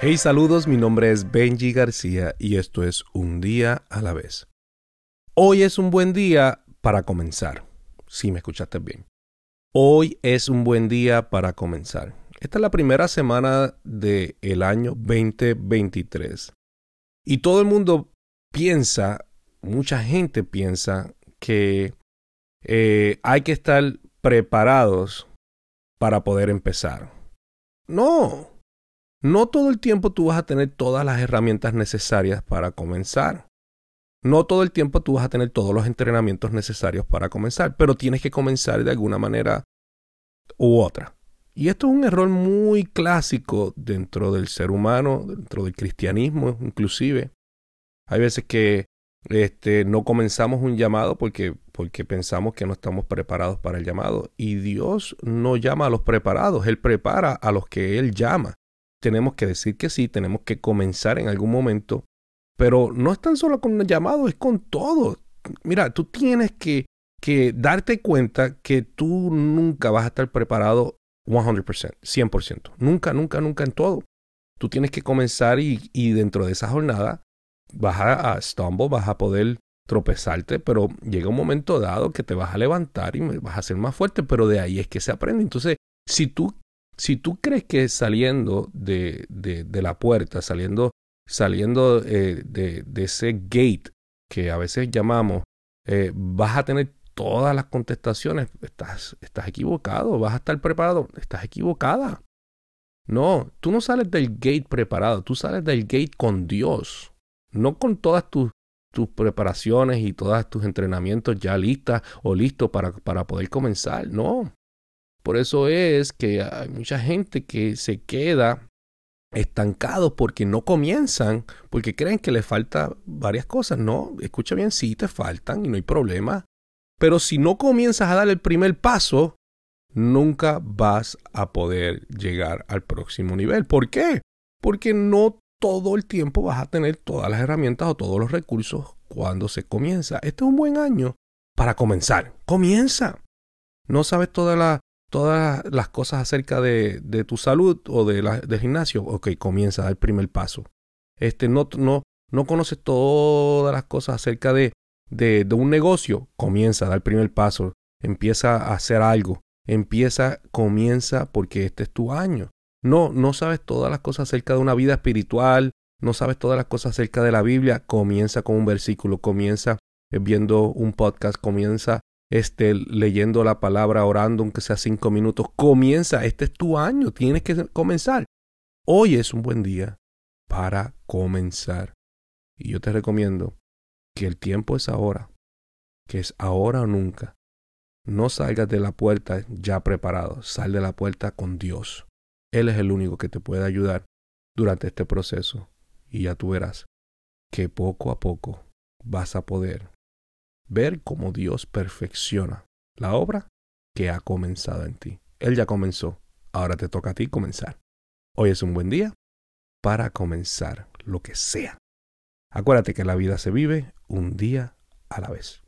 Hey, saludos, mi nombre es Benji García y esto es Un día a la vez. Hoy es un buen día para comenzar. Si me escuchaste bien. Hoy es un buen día para comenzar. Esta es la primera semana del el año 2023. Y todo el mundo piensa, mucha gente piensa que eh, hay que estar preparados para poder empezar. No, no todo el tiempo tú vas a tener todas las herramientas necesarias para comenzar. No todo el tiempo tú vas a tener todos los entrenamientos necesarios para comenzar, pero tienes que comenzar de alguna manera u otra. Y esto es un error muy clásico dentro del ser humano, dentro del cristianismo inclusive. Hay veces que este, no comenzamos un llamado porque, porque pensamos que no estamos preparados para el llamado. Y Dios no llama a los preparados, Él prepara a los que Él llama tenemos que decir que sí, tenemos que comenzar en algún momento, pero no es tan solo con el llamado, es con todo. Mira, tú tienes que, que darte cuenta que tú nunca vas a estar preparado 100%, 100%. Nunca, nunca, nunca en todo. Tú tienes que comenzar y, y dentro de esa jornada vas a, a stumble, vas a poder tropezarte, pero llega un momento dado que te vas a levantar y vas a ser más fuerte, pero de ahí es que se aprende. Entonces, si tú si tú crees que saliendo de, de, la puerta, saliendo, saliendo eh, de, de, ese gate que a veces llamamos, eh, vas a tener todas las contestaciones, estás, estás equivocado, vas a estar preparado, estás equivocada. No, tú no sales del gate preparado, tú sales del gate con Dios, no con todas tus, tus preparaciones y todos tus entrenamientos ya listas o listos para, para poder comenzar. No, por eso es que hay mucha gente que se queda estancados porque no comienzan, porque creen que les falta varias cosas. No, escucha bien, sí te faltan y no hay problema. Pero si no comienzas a dar el primer paso, nunca vas a poder llegar al próximo nivel. ¿Por qué? Porque no todo el tiempo vas a tener todas las herramientas o todos los recursos cuando se comienza. Este es un buen año para comenzar. Comienza. No sabes toda la, todas las cosas acerca de, de tu salud o de la, del gimnasio, ok, comienza a dar el primer paso. Este, no, no, no conoces todas las cosas acerca de, de, de un negocio, comienza a dar el primer paso, empieza a hacer algo, empieza, comienza porque este es tu año. No, no sabes todas las cosas acerca de una vida espiritual, no sabes todas las cosas acerca de la Biblia, comienza con un versículo, comienza viendo un podcast, comienza este, leyendo la palabra, orando, aunque sea cinco minutos. Comienza, este es tu año, tienes que comenzar. Hoy es un buen día para comenzar. Y yo te recomiendo que el tiempo es ahora, que es ahora o nunca. No salgas de la puerta ya preparado, sal de la puerta con Dios. Él es el único que te puede ayudar durante este proceso y ya tú verás que poco a poco vas a poder ver cómo Dios perfecciona la obra que ha comenzado en ti. Él ya comenzó, ahora te toca a ti comenzar. Hoy es un buen día para comenzar lo que sea. Acuérdate que la vida se vive un día a la vez.